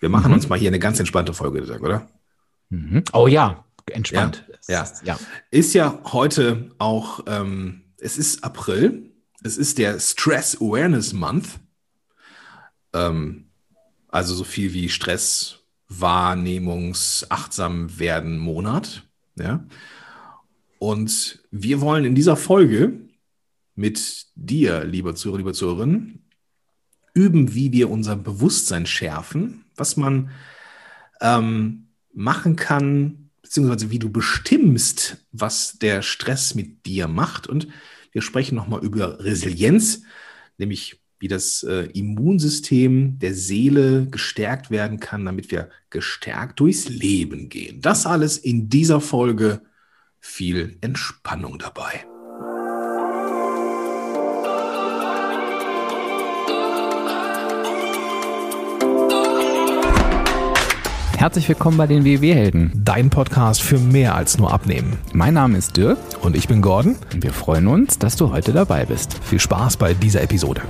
Wir machen mhm. uns mal hier eine ganz entspannte Folge, oder? Mhm. Oh ja, entspannt. Ja, ja. ja. Ist ja heute auch, ähm, es ist April, es ist der Stress Awareness Month. Ähm, also so viel wie Stress, Wahrnehmungs, achtsam werden Monat. Ja. Und wir wollen in dieser Folge mit dir, lieber Zuhörer, lieber Zuhörerin, üben, wie wir unser Bewusstsein schärfen, was man ähm, machen kann, beziehungsweise wie du bestimmst, was der Stress mit dir macht. Und wir sprechen nochmal über Resilienz, nämlich wie das äh, Immunsystem der Seele gestärkt werden kann, damit wir gestärkt durchs Leben gehen. Das alles in dieser Folge. Viel Entspannung dabei. Herzlich willkommen bei den WW-Helden. Dein Podcast für mehr als nur Abnehmen. Mein Name ist Dirk. Und ich bin Gordon. Und wir freuen uns, dass du heute dabei bist. Viel Spaß bei dieser Episode.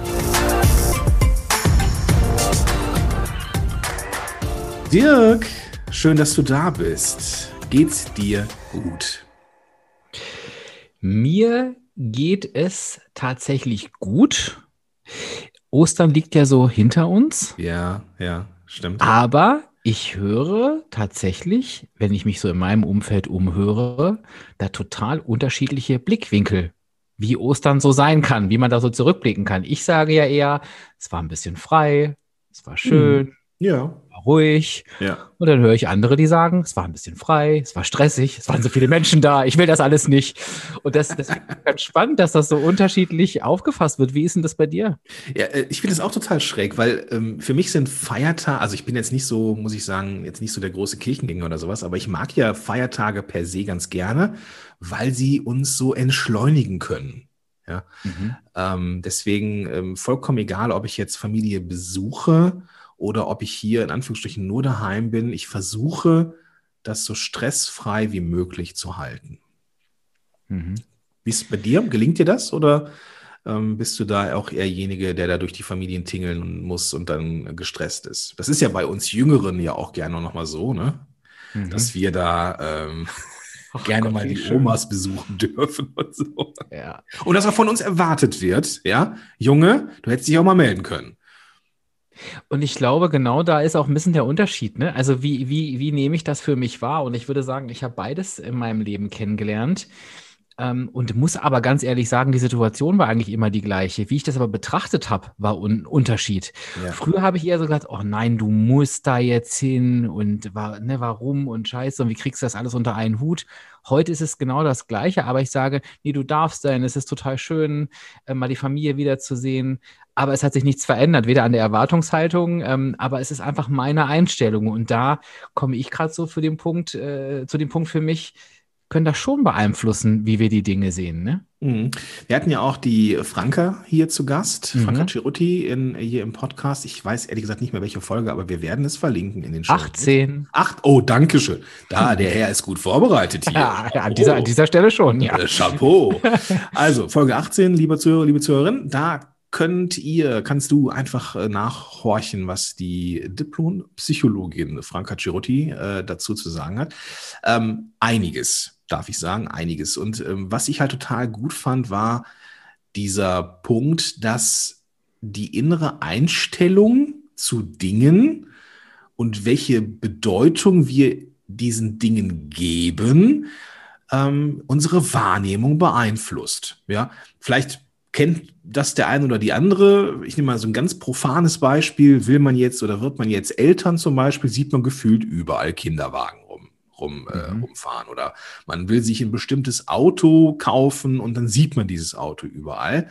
Dirk, schön, dass du da bist. Geht's dir gut? Mir geht es tatsächlich gut. Ostern liegt ja so hinter uns. Ja, ja, stimmt. Aber ich höre tatsächlich, wenn ich mich so in meinem Umfeld umhöre, da total unterschiedliche Blickwinkel, wie Ostern so sein kann, wie man da so zurückblicken kann. Ich sage ja eher, es war ein bisschen frei, es war schön, hm. Ja. Ruhig. Ja. Und dann höre ich andere, die sagen, es war ein bisschen frei, es war stressig, es waren so viele Menschen da, ich will das alles nicht. Und das, das ist ganz spannend, dass das so unterschiedlich aufgefasst wird. Wie ist denn das bei dir? Ja, äh, ich finde es auch total schräg, weil ähm, für mich sind Feiertage, also ich bin jetzt nicht so, muss ich sagen, jetzt nicht so der große Kirchengänger oder sowas, aber ich mag ja Feiertage per se ganz gerne, weil sie uns so entschleunigen können. Ja. Mhm. Ähm, deswegen ähm, vollkommen egal, ob ich jetzt Familie besuche oder ob ich hier in Anführungsstrichen nur daheim bin. Ich versuche, das so stressfrei wie möglich zu halten. Mhm. Wie ist es bei dir? Gelingt dir das oder ähm, bist du da auch eherjenige, der da durch die Familien tingeln muss und dann gestresst ist? Das ist ja bei uns Jüngeren ja auch gerne noch mal so, ne? Mhm. Dass wir da ähm, Ach, gerne Gott, mal die schön. Omas besuchen dürfen und so. Ja. Und dass auch von uns erwartet wird, ja, Junge, du hättest dich auch mal melden können. Und ich glaube, genau da ist auch ein bisschen der Unterschied. Ne? Also wie, wie, wie nehme ich das für mich wahr? Und ich würde sagen, ich habe beides in meinem Leben kennengelernt. Ähm, und muss aber ganz ehrlich sagen, die Situation war eigentlich immer die gleiche. Wie ich das aber betrachtet habe, war ein Unterschied. Ja. Früher habe ich eher so gedacht, oh nein, du musst da jetzt hin und ne, warum und scheiße und wie kriegst du das alles unter einen Hut? Heute ist es genau das Gleiche, aber ich sage, nee, du darfst sein, es ist total schön, äh, mal die Familie wiederzusehen, aber es hat sich nichts verändert, weder an der Erwartungshaltung, ähm, aber es ist einfach meine Einstellung und da komme ich gerade so für den Punkt, äh, zu dem Punkt für mich, können das schon beeinflussen, wie wir die Dinge sehen. Ne? Mhm. Wir hatten ja auch die Franka hier zu Gast, mhm. Franka Ciruti in, hier im Podcast. Ich weiß ehrlich gesagt nicht mehr welche Folge, aber wir werden es verlinken in den Show. 18. Acht, oh, danke schön. Da, der Herr ist gut vorbereitet hier. Ja, an, dieser, an dieser Stelle schon, ja. Äh, Chapeau. Also, Folge 18, liebe Zuhörer, liebe Zuhörerinnen, da könnt ihr, kannst du einfach äh, nachhorchen, was die Diplompsychologin Franka Ciruti äh, dazu zu sagen hat. Ähm, einiges darf ich sagen, einiges. Und ähm, was ich halt total gut fand, war dieser Punkt, dass die innere Einstellung zu Dingen und welche Bedeutung wir diesen Dingen geben, ähm, unsere Wahrnehmung beeinflusst. Ja, vielleicht kennt das der eine oder die andere. Ich nehme mal so ein ganz profanes Beispiel. Will man jetzt oder wird man jetzt Eltern zum Beispiel, sieht man gefühlt überall Kinderwagen rum, äh, mhm. rumfahren. Oder man will sich ein bestimmtes Auto kaufen und dann sieht man dieses Auto überall.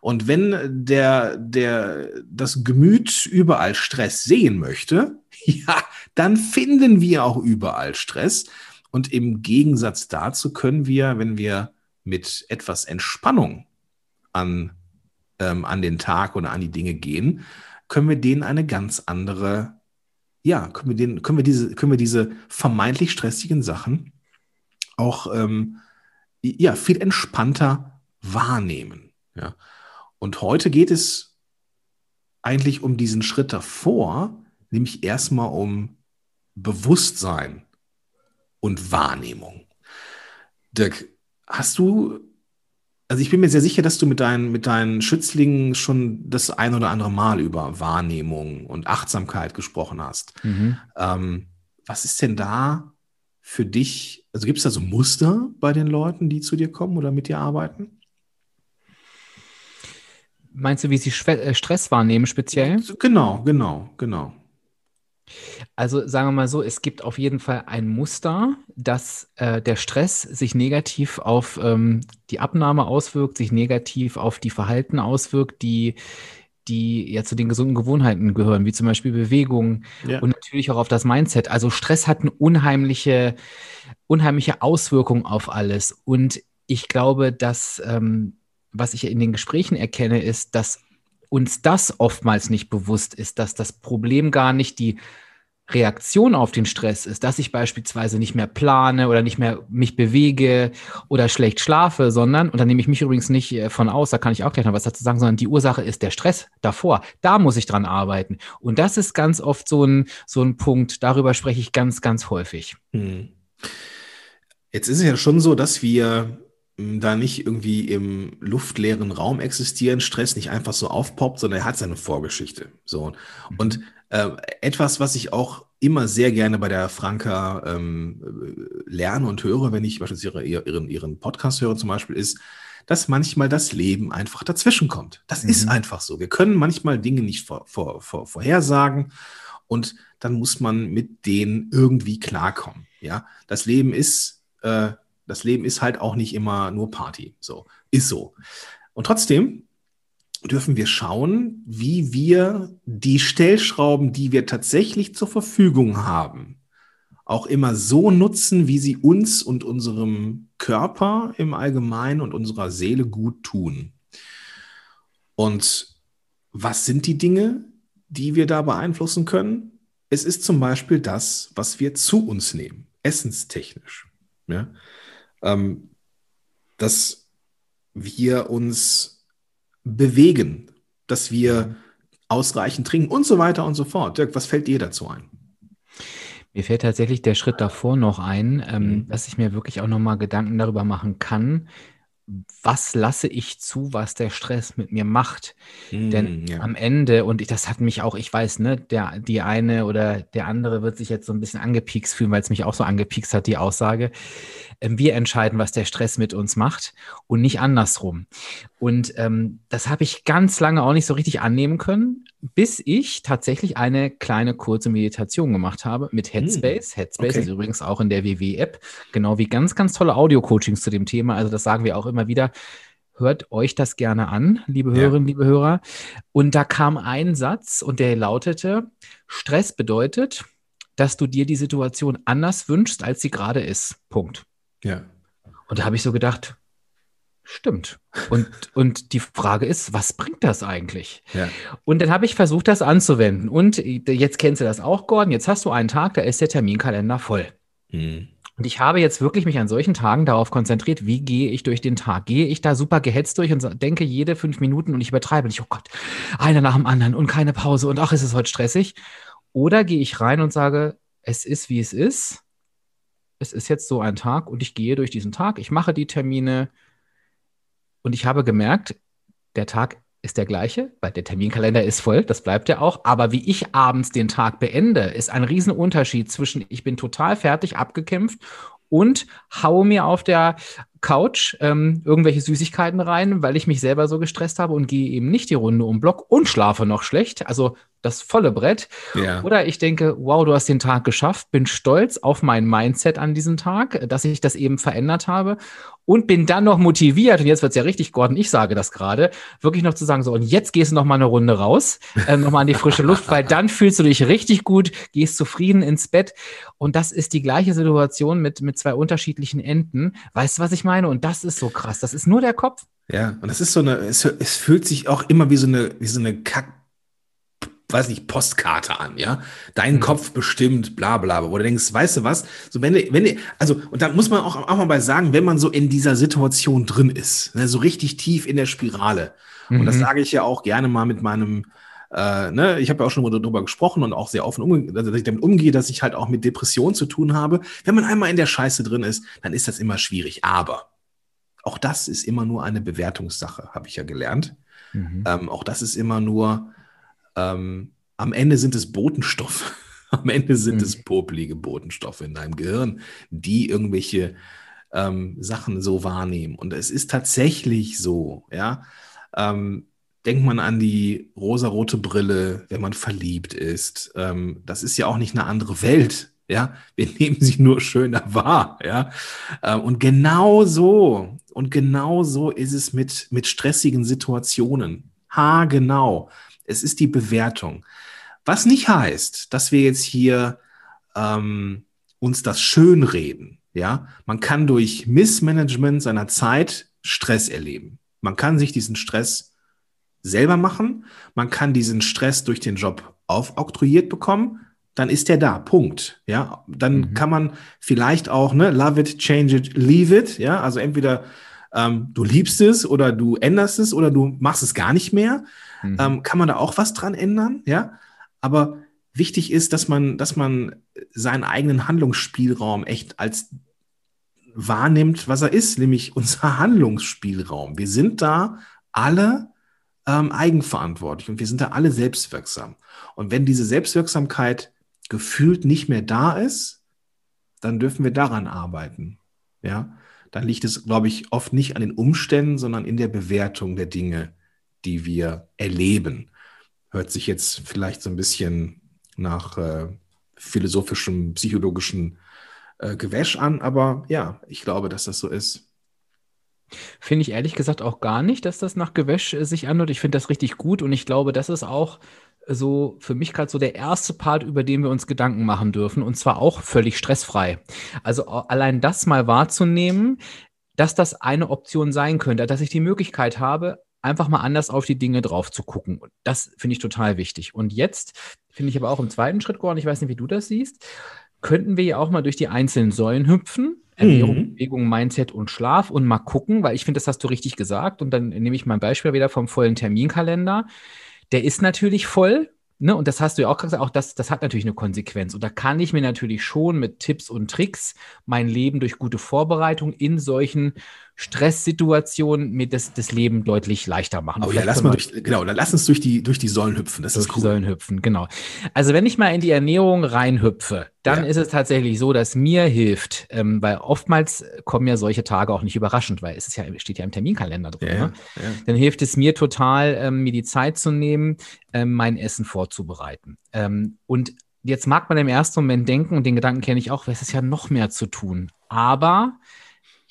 Und wenn der, der, das Gemüt überall Stress sehen möchte, ja, dann finden wir auch überall Stress. Und im Gegensatz dazu können wir, wenn wir mit etwas Entspannung an, ähm, an den Tag oder an die Dinge gehen, können wir denen eine ganz andere ja, können wir, den, können wir, diese, können wir diese vermeintlich stressigen Sachen auch ähm, ja, viel entspannter wahrnehmen. Ja. Und heute geht es eigentlich um diesen Schritt davor, nämlich erstmal um Bewusstsein und Wahrnehmung. Dirk, hast du, also ich bin mir sehr sicher, dass du mit deinen, mit deinen Schützlingen schon das ein oder andere Mal über Wahrnehmung und Achtsamkeit gesprochen hast. Mhm. Ähm, was ist denn da für dich, also gibt es da so Muster bei den Leuten, die zu dir kommen oder mit dir arbeiten? Meinst du, wie sie äh, Stress wahrnehmen speziell? Genau, genau, genau. Also sagen wir mal so, es gibt auf jeden Fall ein Muster, dass äh, der Stress sich negativ auf ähm, die Abnahme auswirkt, sich negativ auf die Verhalten auswirkt, die die ja zu den gesunden Gewohnheiten gehören, wie zum Beispiel Bewegung ja. und natürlich auch auf das Mindset. Also Stress hat eine unheimliche, unheimliche Auswirkung auf alles. Und ich glaube, dass, ähm, was ich in den Gesprächen erkenne, ist, dass uns das oftmals nicht bewusst ist, dass das Problem gar nicht die Reaktion auf den Stress ist, dass ich beispielsweise nicht mehr plane oder nicht mehr mich bewege oder schlecht schlafe, sondern, und da nehme ich mich übrigens nicht äh, von aus, da kann ich auch gleich noch was dazu sagen, sondern die Ursache ist der Stress davor. Da muss ich dran arbeiten. Und das ist ganz oft so ein, so ein Punkt, darüber spreche ich ganz, ganz häufig. Hm. Jetzt ist es ja schon so, dass wir hm, da nicht irgendwie im luftleeren Raum existieren, Stress nicht einfach so aufpoppt, sondern er hat seine Vorgeschichte. So. Und mhm. Äh, etwas, was ich auch immer sehr gerne bei der Franka ähm, lerne und höre, wenn ich beispielsweise ihren, ihren Podcast höre zum Beispiel, ist, dass manchmal das Leben einfach dazwischen kommt. Das mhm. ist einfach so. Wir können manchmal Dinge nicht vor, vor, vor, vorhersagen und dann muss man mit denen irgendwie klarkommen. Ja, das Leben ist, äh, das Leben ist halt auch nicht immer nur Party. So, ist so. Und trotzdem dürfen wir schauen, wie wir die Stellschrauben, die wir tatsächlich zur Verfügung haben, auch immer so nutzen, wie sie uns und unserem Körper im Allgemeinen und unserer Seele gut tun. Und was sind die Dinge, die wir da beeinflussen können? Es ist zum Beispiel das, was wir zu uns nehmen, essenstechnisch. Ja? Ähm, dass wir uns bewegen, dass wir ausreichend trinken und so weiter und so fort. Dirk, was fällt dir dazu ein? Mir fällt tatsächlich der Schritt davor noch ein, ähm, mhm. dass ich mir wirklich auch nochmal Gedanken darüber machen kann, was lasse ich zu, was der Stress mit mir macht. Mm, Denn ja. am Ende, und ich, das hat mich auch, ich weiß, ne, der, die eine oder der andere wird sich jetzt so ein bisschen angepiekst fühlen, weil es mich auch so angepiekst hat, die Aussage. Ähm, wir entscheiden, was der Stress mit uns macht und nicht andersrum. Und ähm, das habe ich ganz lange auch nicht so richtig annehmen können, bis ich tatsächlich eine kleine kurze Meditation gemacht habe mit hm. Headspace. Headspace okay. ist übrigens auch in der WW-App, genau wie ganz, ganz tolle Audio-Coachings zu dem Thema. Also das sagen wir auch immer wieder. Hört euch das gerne an, liebe Hörerinnen, ja. liebe Hörer. Und da kam ein Satz und der lautete, Stress bedeutet, dass du dir die Situation anders wünschst, als sie gerade ist. Punkt. Ja. Und da habe ich so gedacht, stimmt. Und, und die Frage ist, was bringt das eigentlich? Ja. Und dann habe ich versucht, das anzuwenden. Und jetzt kennst du das auch, Gordon. Jetzt hast du einen Tag, da ist der Terminkalender voll. Mhm. Und ich habe jetzt wirklich mich an solchen Tagen darauf konzentriert, wie gehe ich durch den Tag? Gehe ich da super gehetzt durch und denke jede fünf Minuten und ich übertreibe nicht, oh Gott, einer nach dem anderen und keine Pause und ach, ist es heute stressig? Oder gehe ich rein und sage, es ist, wie es ist es ist jetzt so ein Tag und ich gehe durch diesen Tag, ich mache die Termine und ich habe gemerkt, der Tag ist der gleiche, weil der Terminkalender ist voll, das bleibt ja auch. Aber wie ich abends den Tag beende, ist ein Riesenunterschied zwischen ich bin total fertig, abgekämpft und haue mir auf der Couch ähm, irgendwelche Süßigkeiten rein, weil ich mich selber so gestresst habe und gehe eben nicht die Runde um Block und schlafe noch schlecht. Also das volle Brett. Ja. Oder ich denke, wow, du hast den Tag geschafft, bin stolz auf mein Mindset an diesem Tag, dass ich das eben verändert habe und bin dann noch motiviert, und jetzt wird es ja richtig, Gordon, ich sage das gerade, wirklich noch zu sagen, so, und jetzt gehst du noch mal eine Runde raus, äh, noch mal an die frische Luft, weil dann fühlst du dich richtig gut, gehst zufrieden ins Bett. Und das ist die gleiche Situation mit, mit zwei unterschiedlichen Enden. Weißt du, was ich meine? Und das ist so krass. Das ist nur der Kopf. Ja, und das ist so eine, es, es fühlt sich auch immer wie so eine, wie so eine Kack weiß nicht, Postkarte an, ja. Dein mhm. Kopf bestimmt, bla bla, wo du denkst, weißt du was? So, wenn du, wenn du, also, und da muss man auch, auch mal bei sagen, wenn man so in dieser Situation drin ist, ne, so richtig tief in der Spirale. Mhm. Und das mhm. sage ich ja auch gerne mal mit meinem äh, ne, ich habe ja auch schon darüber gesprochen und auch sehr offen, umge dass ich damit umgehe, dass ich halt auch mit Depressionen zu tun habe. Wenn man einmal in der Scheiße drin ist, dann ist das immer schwierig. Aber auch das ist immer nur eine Bewertungssache, habe ich ja gelernt. Mhm. Ähm, auch das ist immer nur, ähm, am Ende sind es Botenstoffe. am Ende sind mhm. es popelige Botenstoffe in deinem Gehirn, die irgendwelche ähm, Sachen so wahrnehmen. Und es ist tatsächlich so, ja. Ähm, denkt man an die rosarote Brille, wenn man verliebt ist. Ähm, das ist ja auch nicht eine andere Welt. Ja, wir nehmen sie nur schöner wahr. Ja, ähm, und genau so und genau so ist es mit, mit stressigen Situationen. Ha, genau. Es ist die Bewertung. Was nicht heißt, dass wir jetzt hier ähm, uns das schönreden. Ja, man kann durch Missmanagement seiner Zeit Stress erleben. Man kann sich diesen Stress selber machen. Man kann diesen Stress durch den Job aufoktroyiert bekommen. Dann ist der da. Punkt. Ja, dann mhm. kann man vielleicht auch, ne, love it, change it, leave it. Ja, also entweder ähm, du liebst es oder du änderst es oder du machst es gar nicht mehr. Mhm. Ähm, kann man da auch was dran ändern? Ja, aber wichtig ist, dass man, dass man seinen eigenen Handlungsspielraum echt als wahrnimmt, was er ist, nämlich unser Handlungsspielraum. Wir sind da alle ähm, eigenverantwortlich und wir sind da alle selbstwirksam. Und wenn diese Selbstwirksamkeit gefühlt nicht mehr da ist, dann dürfen wir daran arbeiten. Ja, dann liegt es, glaube ich, oft nicht an den Umständen, sondern in der Bewertung der Dinge, die wir erleben. Hört sich jetzt vielleicht so ein bisschen nach äh, philosophischem, psychologischen äh, Gewäsch an, aber ja, ich glaube, dass das so ist. Finde ich ehrlich gesagt auch gar nicht, dass das nach Gewäsch äh, sich anhört. Ich finde das richtig gut und ich glaube, das ist auch so für mich gerade so der erste Part, über den wir uns Gedanken machen dürfen und zwar auch völlig stressfrei. Also allein das mal wahrzunehmen, dass das eine Option sein könnte, dass ich die Möglichkeit habe, einfach mal anders auf die Dinge drauf zu gucken. Das finde ich total wichtig. Und jetzt finde ich aber auch im zweiten Schritt, Gordon, ich weiß nicht, wie du das siehst, könnten wir ja auch mal durch die einzelnen Säulen hüpfen. Ernährung, mhm. Bewegung, Mindset und Schlaf und mal gucken, weil ich finde, das hast du richtig gesagt. Und dann nehme ich mein Beispiel wieder vom vollen Terminkalender. Der ist natürlich voll, Ne, und das hast du ja auch gesagt, auch das, das hat natürlich eine Konsequenz. Und da kann ich mir natürlich schon mit Tipps und Tricks mein Leben durch gute Vorbereitung in solchen Stresssituationen mir das, das Leben deutlich leichter machen. Oh ja, lass mal durch, genau, dann lass uns durch die, durch die Säulen hüpfen. Das ist cool. Die Säulen hüpfen, genau. Also wenn ich mal in die Ernährung reinhüpfe, dann ja. ist es tatsächlich so, dass mir hilft, ähm, weil oftmals kommen ja solche Tage auch nicht überraschend, weil es ist ja, steht ja im Terminkalender drin. Ja, ne? ja. Dann hilft es mir total, ähm, mir die Zeit zu nehmen, ähm, mein Essen vorzubereiten. Ähm, und jetzt mag man im ersten Moment denken, und den Gedanken kenne ich auch, es ist ja noch mehr zu tun. Aber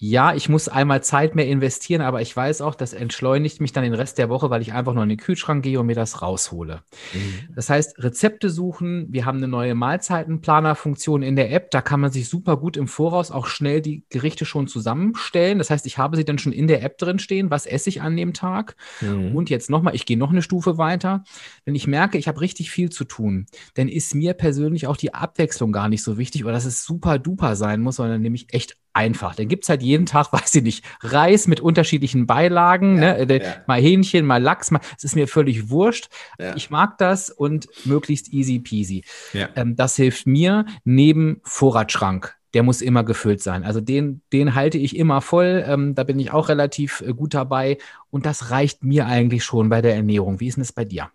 ja, ich muss einmal Zeit mehr investieren, aber ich weiß auch, das entschleunigt mich dann den Rest der Woche, weil ich einfach nur in den Kühlschrank gehe und mir das raushole. Mhm. Das heißt, Rezepte suchen, wir haben eine neue Mahlzeitenplanerfunktion in der App, da kann man sich super gut im Voraus auch schnell die Gerichte schon zusammenstellen. Das heißt, ich habe sie dann schon in der App drin stehen, was esse ich an dem Tag. Mhm. Und jetzt nochmal, ich gehe noch eine Stufe weiter. Wenn ich merke, ich habe richtig viel zu tun, dann ist mir persönlich auch die Abwechslung gar nicht so wichtig oder dass es super duper sein muss, sondern nämlich echt einfach. Dann gibt es halt jeden Tag, weiß ich nicht, Reis mit unterschiedlichen Beilagen, ja, ne? Äh, ja. mal Hähnchen, mal Lachs, mal, es ist mir völlig wurscht. Ja. Ich mag das und möglichst easy peasy. Ähm, das hilft mir neben Vorratsschrank. Der muss immer gefüllt sein. Also den, den halte ich immer voll. Ähm, da bin ich auch relativ äh, gut dabei. Und das reicht mir eigentlich schon bei der Ernährung. Wie ist denn das bei dir?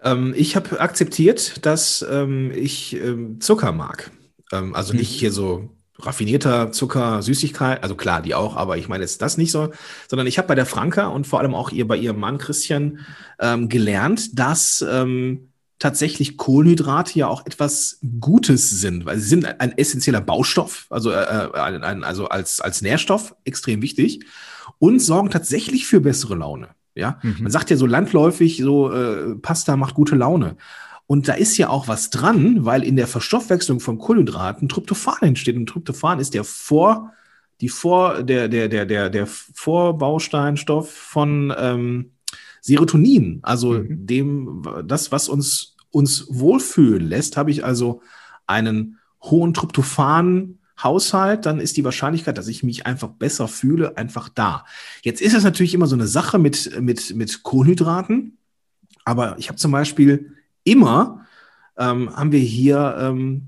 Ähm, ich habe akzeptiert, dass ähm, ich ähm, Zucker mag. Ähm, also nicht mhm. hier so raffinierter Zucker, Süßigkeit, also klar, die auch, aber ich meine jetzt das nicht so, sondern ich habe bei der Franka und vor allem auch ihr bei ihrem Mann Christian ähm, gelernt, dass ähm, tatsächlich Kohlenhydrate ja auch etwas Gutes sind, weil sie sind ein essentieller Baustoff, also, äh, äh ein, ein, also als, als Nährstoff extrem wichtig und sorgen tatsächlich für bessere Laune. Ja, mhm. man sagt ja so landläufig, so äh, Pasta macht gute Laune. Und da ist ja auch was dran, weil in der Verstoffwechslung von Kohlenhydraten Tryptophan entsteht. Und Tryptophan ist der Vor, die Vor, der, der, der, der, der Vorbausteinstoff von ähm, Serotonin. Also mhm. dem, das, was uns, uns wohlfühlen lässt, habe ich also einen hohen Tryptophan-Haushalt, dann ist die Wahrscheinlichkeit, dass ich mich einfach besser fühle, einfach da. Jetzt ist es natürlich immer so eine Sache mit, mit, mit Kohlenhydraten. Aber ich habe zum Beispiel immer, ähm, haben wir hier ähm,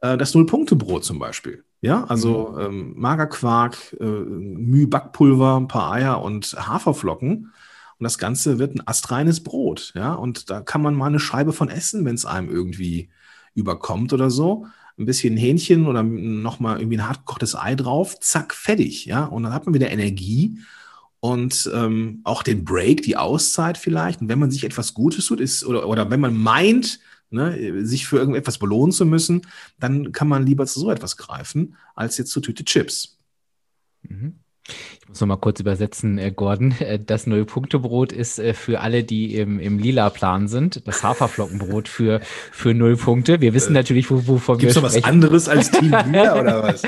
äh, das Null-Punkte-Brot zum Beispiel. Ja, also mhm. ähm, Magerquark, äh, Müh-Backpulver, ein paar Eier und Haferflocken. Und das Ganze wird ein astreines Brot. Ja, und da kann man mal eine Scheibe von essen, wenn es einem irgendwie überkommt oder so. Ein bisschen Hähnchen oder nochmal irgendwie ein hartgekochtes Ei drauf, zack, fertig. Ja, und dann hat man wieder Energie und ähm, auch den Break, die Auszeit vielleicht. Und wenn man sich etwas Gutes tut, ist, oder, oder wenn man meint, ne, sich für irgendetwas belohnen zu müssen, dann kann man lieber zu so etwas greifen, als jetzt zur Tüte Chips. Mhm. Ich muss noch mal kurz übersetzen, äh, Gordon. Äh, das Null-Punkte-Brot ist äh, für alle, die im, im lila Plan sind. Das Haferflockenbrot für, für Null Punkte. Wir wissen natürlich, wo, wovon Gibt's wir sprechen. Gibt es noch was anderes als Team Lila oder was?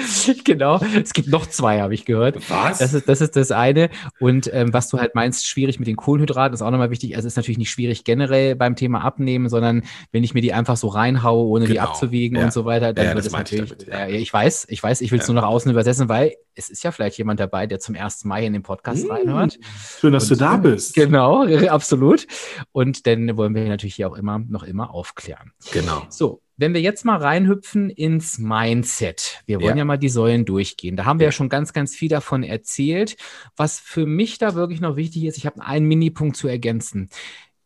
genau. Es gibt noch zwei, habe ich gehört. Was? Das ist das, ist das eine. Und ähm, was du halt meinst, schwierig mit den Kohlenhydraten, ist auch nochmal wichtig. Also es ist natürlich nicht schwierig generell beim Thema Abnehmen, sondern wenn ich mir die einfach so reinhaue, ohne genau. die abzuwiegen ja. und so weiter, dann ja, wird es natürlich. Ich, damit, ja. ich weiß, ich weiß, ich will es nur nach außen übersetzen, weil es ist ja vielleicht jemand dabei, der zum ersten Mal in den Podcast mmh, reinhört. Schön, dass und, du da bist. Genau, absolut. Und dann wollen wir natürlich hier auch immer noch immer aufklären. Genau. So, wenn wir jetzt mal reinhüpfen ins Mindset, wir wollen ja, ja mal die Säulen durchgehen. Da haben wir ja. ja. schon ganz, ganz viel davon erzählt. Was für mich da wirklich noch wichtig ist, ich habe einen Minipunkt zu ergänzen.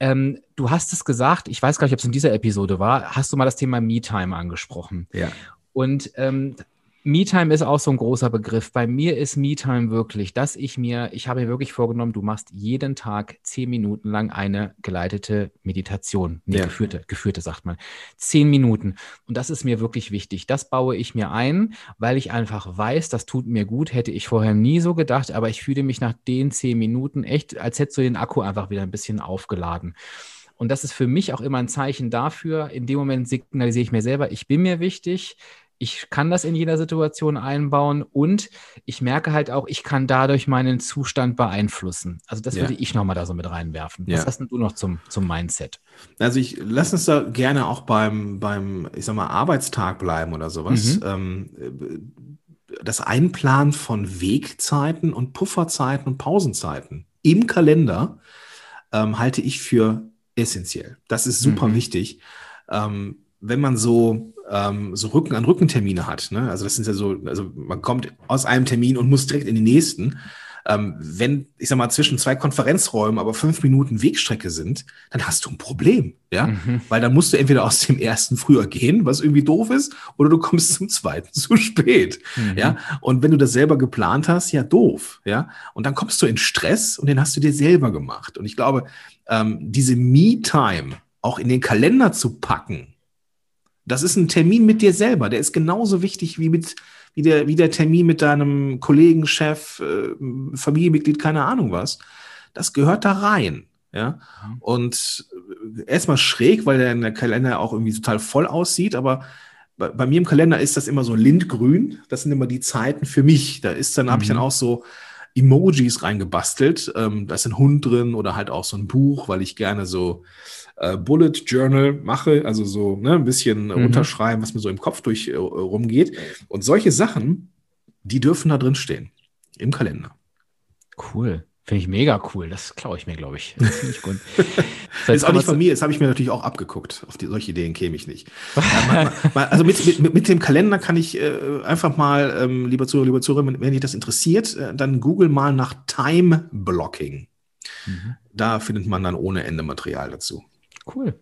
Ähm, du hast es gesagt, ich weiß gar nicht, ob es in dieser Episode war, hast du mal das Thema Me-Time angesprochen. Ja. Und ähm, Me-Time ist auch so ein großer Begriff. Bei mir ist Me-Time wirklich, dass ich mir, ich habe mir wirklich vorgenommen, du machst jeden Tag zehn Minuten lang eine geleitete Meditation. Nee, ja. geführte, geführte sagt man. Zehn Minuten. Und das ist mir wirklich wichtig. Das baue ich mir ein, weil ich einfach weiß, das tut mir gut. Hätte ich vorher nie so gedacht, aber ich fühle mich nach den zehn Minuten echt, als hättest du den Akku einfach wieder ein bisschen aufgeladen. Und das ist für mich auch immer ein Zeichen dafür. In dem Moment signalisiere ich mir selber, ich bin mir wichtig, ich kann das in jeder Situation einbauen und ich merke halt auch, ich kann dadurch meinen Zustand beeinflussen. Also das ja. würde ich nochmal da so mit reinwerfen. Ja. Was hast denn du noch zum, zum Mindset? Also ich lass uns da gerne auch beim, beim, ich sag mal, Arbeitstag bleiben oder sowas. Mhm. Ähm, das Einplanen von Wegzeiten und Pufferzeiten und Pausenzeiten im Kalender ähm, halte ich für essentiell. Das ist super mhm. wichtig. Ähm, wenn man so, ähm, so Rücken an Rückentermine hat, ne? also das sind ja so, also man kommt aus einem Termin und muss direkt in den nächsten. Ähm, wenn, ich sag mal, zwischen zwei Konferenzräumen aber fünf Minuten Wegstrecke sind, dann hast du ein Problem, ja, mhm. weil dann musst du entweder aus dem ersten früher gehen, was irgendwie doof ist, oder du kommst zum zweiten zu spät, mhm. ja, und wenn du das selber geplant hast, ja, doof, ja, und dann kommst du in Stress und den hast du dir selber gemacht. Und ich glaube, ähm, diese Me-Time auch in den Kalender zu packen, das ist ein Termin mit dir selber. Der ist genauso wichtig wie, mit, wie, der, wie der Termin mit deinem Kollegen, Chef, äh, Familienmitglied, keine Ahnung was. Das gehört da rein. Ja. Mhm. Und äh, erstmal schräg, weil der, der Kalender auch irgendwie total voll aussieht, aber bei, bei, mir im Kalender ist das immer so lindgrün. Das sind immer die Zeiten für mich. Da ist dann, mhm. habe ich dann auch so Emojis reingebastelt. Ähm, da ist ein Hund drin oder halt auch so ein Buch, weil ich gerne so äh, Bullet Journal mache, also so ne, ein bisschen mhm. runterschreiben, was mir so im Kopf durch äh, rumgeht. Und solche Sachen, die dürfen da drin stehen im Kalender. Cool. Finde ich mega cool. Das klaue ich mir, glaube ich. Das finde ich gut. Das ist auch nicht von mir, das habe ich mir natürlich auch abgeguckt. Auf die, solche Ideen käme ich nicht. ja, mal, also mit, mit, mit, dem Kalender kann ich äh, einfach mal, ähm, lieber Zuhörer, lieber Zuhörer, wenn dich das interessiert, äh, dann google mal nach Time Blocking. Mhm. Da findet man dann ohne Ende Material dazu. Cool.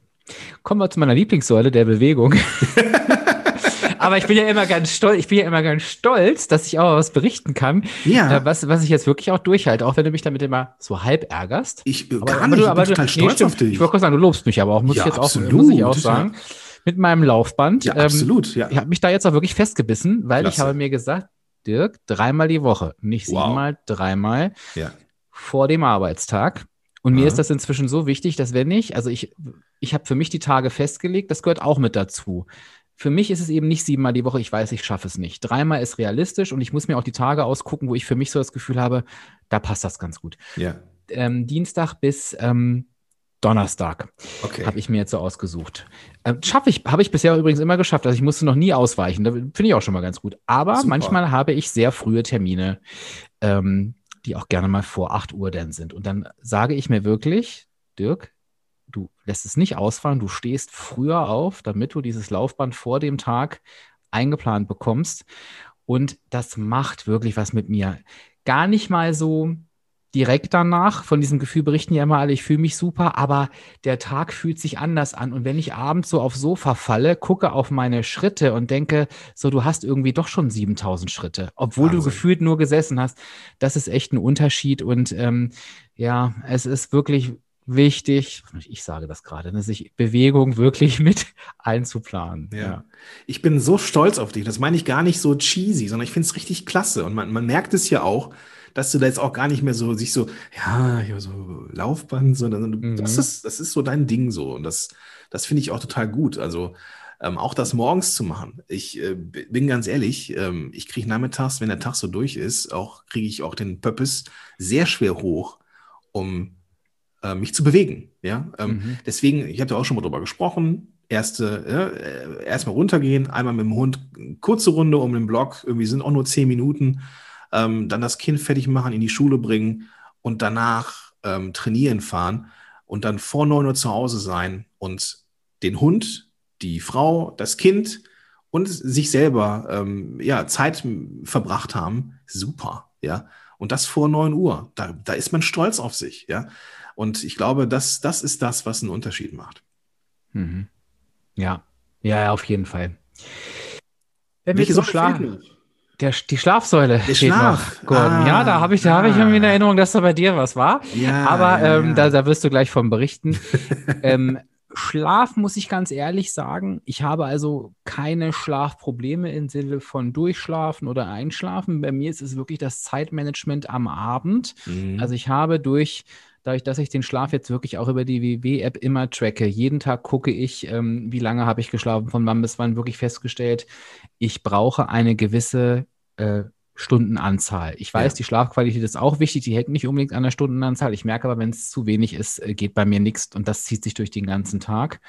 Kommen wir zu meiner Lieblingssäule der Bewegung. Aber ich bin ja immer ganz stolz, ich bin ja immer ganz stolz, dass ich auch was berichten kann, ja. Äh, was, was ich jetzt wirklich auch durchhalte, auch wenn du mich damit immer so halb ärgerst. Ich aber, gar nicht, aber, ich bin total stolz nee, auf dich. Ich wollte kurz sagen, du lobst mich aber auch, muss ja, ich jetzt absolut, auch, muss ich auch sagen. Mit meinem Laufband. Ja, absolut, ähm, ja. Ich habe mich da jetzt auch wirklich festgebissen, weil Klasse. ich habe mir gesagt, Dirk, dreimal die Woche, nicht siebenmal, wow. dreimal ja. vor dem Arbeitstag. Und mir ist das inzwischen so wichtig, dass wenn ich, also ich, ich habe für mich die Tage festgelegt, das gehört auch mit dazu. Für mich ist es eben nicht siebenmal die Woche, ich weiß, ich schaffe es nicht. Dreimal ist realistisch und ich muss mir auch die Tage ausgucken, wo ich für mich so das Gefühl habe, da passt das ganz gut. Ja. Ähm, Dienstag bis ähm, Donnerstag okay. habe ich mir jetzt so ausgesucht. Ähm, Schaffe ich, habe ich bisher übrigens immer geschafft. Also ich musste noch nie ausweichen. Da finde ich auch schon mal ganz gut. Aber Super. manchmal habe ich sehr frühe Termine. Ähm, die auch gerne mal vor 8 Uhr dann sind. Und dann sage ich mir wirklich, Dirk, du lässt es nicht ausfallen, du stehst früher auf, damit du dieses Laufband vor dem Tag eingeplant bekommst. Und das macht wirklich was mit mir. Gar nicht mal so direkt danach. Von diesem Gefühl berichten ja immer alle, ich fühle mich super, aber der Tag fühlt sich anders an. Und wenn ich abends so aufs Sofa falle, gucke auf meine Schritte und denke, so, du hast irgendwie doch schon 7000 Schritte, obwohl Wahnsinn. du gefühlt nur gesessen hast, das ist echt ein Unterschied. Und ähm, ja, es ist wirklich wichtig, ich sage das gerade, ne, sich Bewegung wirklich mit einzuplanen. Ja. ja. Ich bin so stolz auf dich. Das meine ich gar nicht so cheesy, sondern ich finde es richtig klasse. Und man, man merkt es ja auch, dass du da jetzt auch gar nicht mehr so sich so, ja, hier so Laufband, sondern mhm. das ist, das ist so dein Ding so. Und das, das finde ich auch total gut. Also ähm, auch das morgens zu machen. Ich äh, bin ganz ehrlich, ähm, ich kriege nachmittags, wenn der Tag so durch ist, auch kriege ich auch den Pöppes sehr schwer hoch, um äh, mich zu bewegen. Ja, ähm, mhm. deswegen, ich habe ja auch schon mal drüber gesprochen. Erste, äh, erstmal runtergehen, einmal mit dem Hund, kurze Runde um den Block, irgendwie sind auch nur zehn Minuten. Ähm, dann das Kind fertig machen, in die Schule bringen und danach ähm, trainieren fahren und dann vor 9 Uhr zu Hause sein und den Hund, die Frau, das Kind und sich selber ähm, ja, Zeit verbracht haben. Super, ja. Und das vor 9 Uhr. Da, da ist man stolz auf sich, ja. Und ich glaube, das, das ist das, was einen Unterschied macht. Mhm. Ja, ja, auf jeden Fall. Wenn Welche wir zum Schlafen. Der, die Schlafsäule der steht Schlaf. noch, Gordon. Ah, ja, da habe ich, da ah. habe ich irgendwie in Erinnerung, dass da bei dir was war. Ja, Aber ja, ähm, ja. Da, da wirst du gleich von berichten. ähm, Schlaf muss ich ganz ehrlich sagen. Ich habe also keine Schlafprobleme im Sinne von Durchschlafen oder Einschlafen. Bei mir ist es wirklich das Zeitmanagement am Abend. Mhm. Also ich habe durch dadurch, dass ich den Schlaf jetzt wirklich auch über die WW-App immer tracke, jeden Tag gucke ich, ähm, wie lange habe ich geschlafen, von wann bis wann wirklich festgestellt, ich brauche eine gewisse äh, Stundenanzahl. Ich weiß, ja. die Schlafqualität ist auch wichtig, die hängt nicht unbedingt an der Stundenanzahl. Ich merke aber, wenn es zu wenig ist, äh, geht bei mir nichts und das zieht sich durch den ganzen Tag.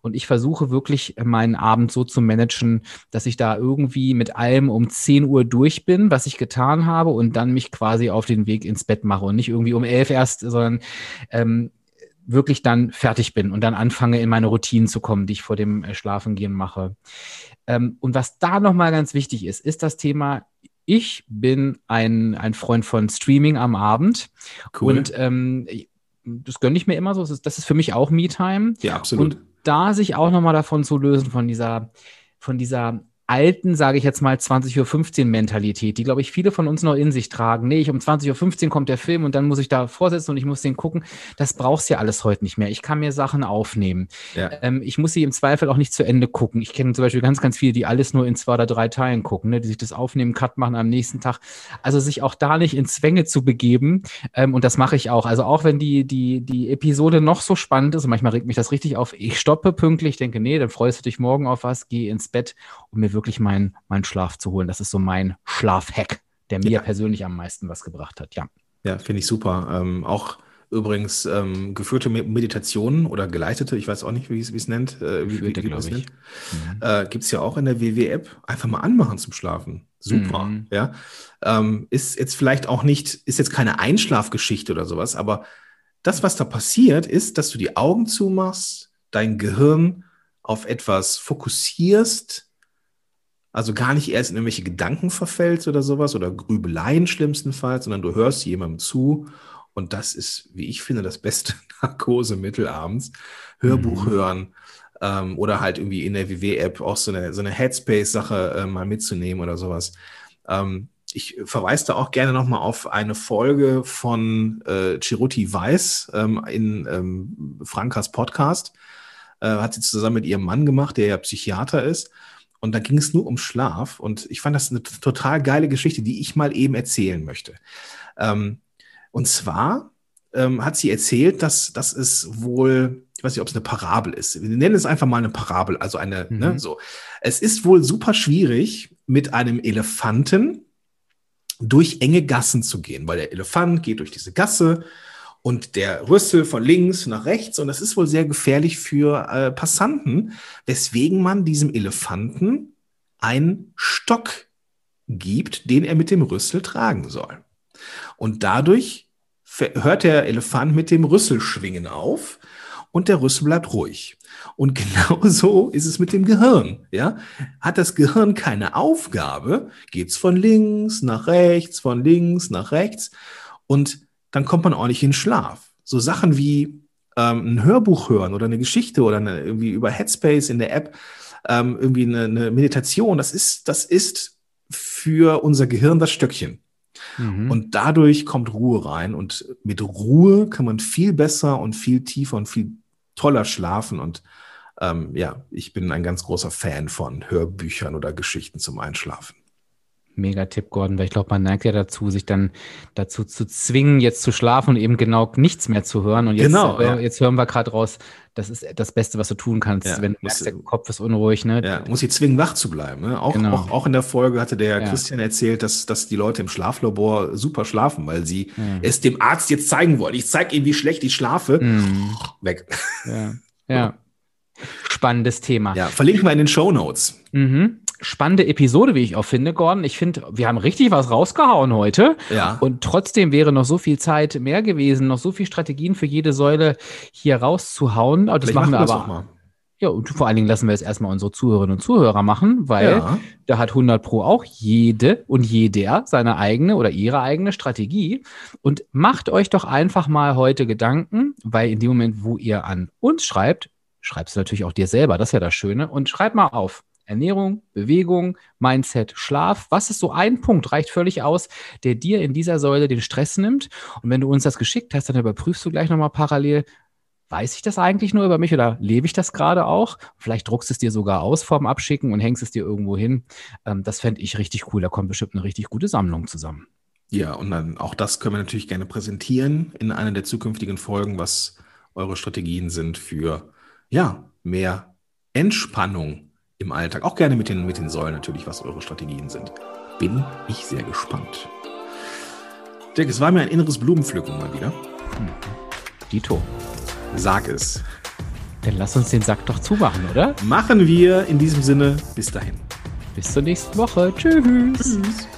Und ich versuche wirklich meinen Abend so zu managen, dass ich da irgendwie mit allem um 10 Uhr durch bin, was ich getan habe und dann mich quasi auf den Weg ins Bett mache und nicht irgendwie um 11 erst, sondern ähm, wirklich dann fertig bin und dann anfange, in meine Routinen zu kommen, die ich vor dem äh, Schlafengehen mache. Ähm, und was da nochmal ganz wichtig ist, ist das Thema ich bin ein, ein Freund von Streaming am Abend. Cool. Und ähm, das gönne ich mir immer so. Das ist, das ist für mich auch Me-Time. Ja, absolut. Und da sich auch nochmal davon zu lösen, von dieser, von dieser alten, sage ich jetzt mal, 20.15 Uhr Mentalität, die, glaube ich, viele von uns noch in sich tragen. Nee, ich um 20.15 Uhr kommt der Film und dann muss ich da vorsitzen und ich muss den gucken. Das brauchst ja alles heute nicht mehr. Ich kann mir Sachen aufnehmen. Ja. Ähm, ich muss sie im Zweifel auch nicht zu Ende gucken. Ich kenne zum Beispiel ganz, ganz viele, die alles nur in zwei oder drei Teilen gucken, ne? die sich das aufnehmen, Cut machen am nächsten Tag. Also sich auch da nicht in Zwänge zu begeben. Ähm, und das mache ich auch. Also auch wenn die, die, die Episode noch so spannend ist und manchmal regt mich das richtig auf, ich stoppe pünktlich, denke, nee, dann freust du dich morgen auf was, geh ins Bett und mir wirklich meinen mein Schlaf zu holen. Das ist so mein Schlafhack, der mir ja. persönlich am meisten was gebracht hat. Ja, ja finde ich super. Ähm, auch übrigens ähm, geführte Meditationen oder geleitete, ich weiß auch nicht, wie es nennt, äh, wie, Geführte, das nennt, mhm. äh, gibt es ja auch in der WW-App. Einfach mal anmachen zum Schlafen. Super. Mhm. Ja. Ähm, ist jetzt vielleicht auch nicht, ist jetzt keine Einschlafgeschichte oder sowas, aber das, was da passiert, ist, dass du die Augen zumachst, dein Gehirn auf etwas fokussierst, also gar nicht erst in irgendwelche Gedanken verfällst oder sowas oder Grübeleien schlimmstenfalls, sondern du hörst jemandem zu. Und das ist, wie ich finde, das beste Narkosemittel abends. Hörbuch mhm. hören ähm, oder halt irgendwie in der WW-App auch so eine, so eine Headspace-Sache äh, mal mitzunehmen oder sowas. Ähm, ich verweise da auch gerne nochmal auf eine Folge von äh, Chiruti Weiß ähm, in ähm, Frankas Podcast. Äh, hat sie zusammen mit ihrem Mann gemacht, der ja Psychiater ist. Und da ging es nur um Schlaf. Und ich fand das eine total geile Geschichte, die ich mal eben erzählen möchte. Ähm, und zwar ähm, hat sie erzählt, dass, dass es wohl, ich weiß nicht, ob es eine Parabel ist. Wir nennen es einfach mal eine Parabel, also eine, ne, mhm. ne, so. Es ist wohl super schwierig, mit einem Elefanten durch enge Gassen zu gehen, weil der Elefant geht durch diese Gasse und der Rüssel von links nach rechts. Und das ist wohl sehr gefährlich für äh, Passanten, weswegen man diesem Elefanten einen Stock gibt, den er mit dem Rüssel tragen soll. Und dadurch hört der Elefant mit dem Rüsselschwingen auf und der Rüssel bleibt ruhig. Und genau so ist es mit dem Gehirn. Ja? Hat das Gehirn keine Aufgabe, geht's von links nach rechts, von links nach rechts und dann kommt man auch nicht in Schlaf. So Sachen wie ähm, ein Hörbuch hören oder eine Geschichte oder eine, irgendwie über Headspace in der App ähm, irgendwie eine, eine Meditation, das ist, das ist für unser Gehirn das Stöckchen. Mhm. Und dadurch kommt Ruhe rein. Und mit Ruhe kann man viel besser und viel tiefer und viel toller schlafen. Und ähm, ja, ich bin ein ganz großer Fan von Hörbüchern oder Geschichten zum Einschlafen. Mega Tipp, Gordon, weil ich glaube, man neigt ja dazu, sich dann dazu zu zwingen, jetzt zu schlafen und eben genau nichts mehr zu hören. Und jetzt, genau, äh, ja. jetzt hören wir gerade raus, das ist das Beste, was du tun kannst, Ja, wenn du merkst, der Kopf ist unruhig. Ne? Ja, muss sie zwingen, wach zu bleiben. Ne? Auch, Genau. auch, auch in der Folge hatte der Ja. Christian erzählt, dass, dass die Leute im Schlaflabor super schlafen, weil sie es dem Arzt jetzt zeigen wollen. Ich zeige ihm, wie schlecht ich schlafe. Mhm. Weg. Ja. ja. Spannendes Thema. Ja, verlinken wir in den Show Notes. Mhm. Spannende Episode, wie ich auch finde, Gordon. Ich finde, wir haben richtig was rausgehauen heute. Ja. Und trotzdem wäre noch so viel Zeit mehr gewesen, noch so viel Strategien für jede Säule hier rauszuhauen. Aber das Vielleicht machen wir aber. Ja, und vor allen Dingen lassen wir es erstmal unsere Zuhörerinnen und Zuhörer machen, weil Ja. da hat 100 Pro auch jede und jeder seine eigene oder ihre eigene Strategie. Und macht euch doch einfach mal heute Gedanken, weil in dem Moment, wo ihr an uns schreibt, schreibst du natürlich auch dir selber, das ist ja das Schöne, und schreib mal auf. Ernährung, Bewegung, Mindset, Schlaf. Was ist so ein Punkt, reicht völlig aus, der dir in dieser Säule den Stress nimmt? Und wenn du uns das geschickt hast, dann überprüfst du gleich nochmal parallel, weiß ich das eigentlich nur über mich oder lebe ich das gerade auch? Vielleicht druckst es dir sogar aus vorm Abschicken und hängst es dir irgendwo hin. Ähm, das fände ich richtig cool. Da kommt bestimmt eine richtig gute Sammlung zusammen. Ja, und dann auch das können wir natürlich gerne präsentieren in einer der zukünftigen Folgen, was eure Strategien sind für ja, mehr Entspannung im Alltag. Auch gerne mit den, mit den Säulen natürlich, was eure Strategien sind. Bin ich sehr gespannt. Dirk, es war mir ein inneres Blumenpflücken mal wieder. Dito. Sag es. Dann lass uns den Sack doch zumachen, oder? Machen wir in diesem Sinne. Bis dahin. Bis zur nächsten Woche. Tschüss. Tschüss.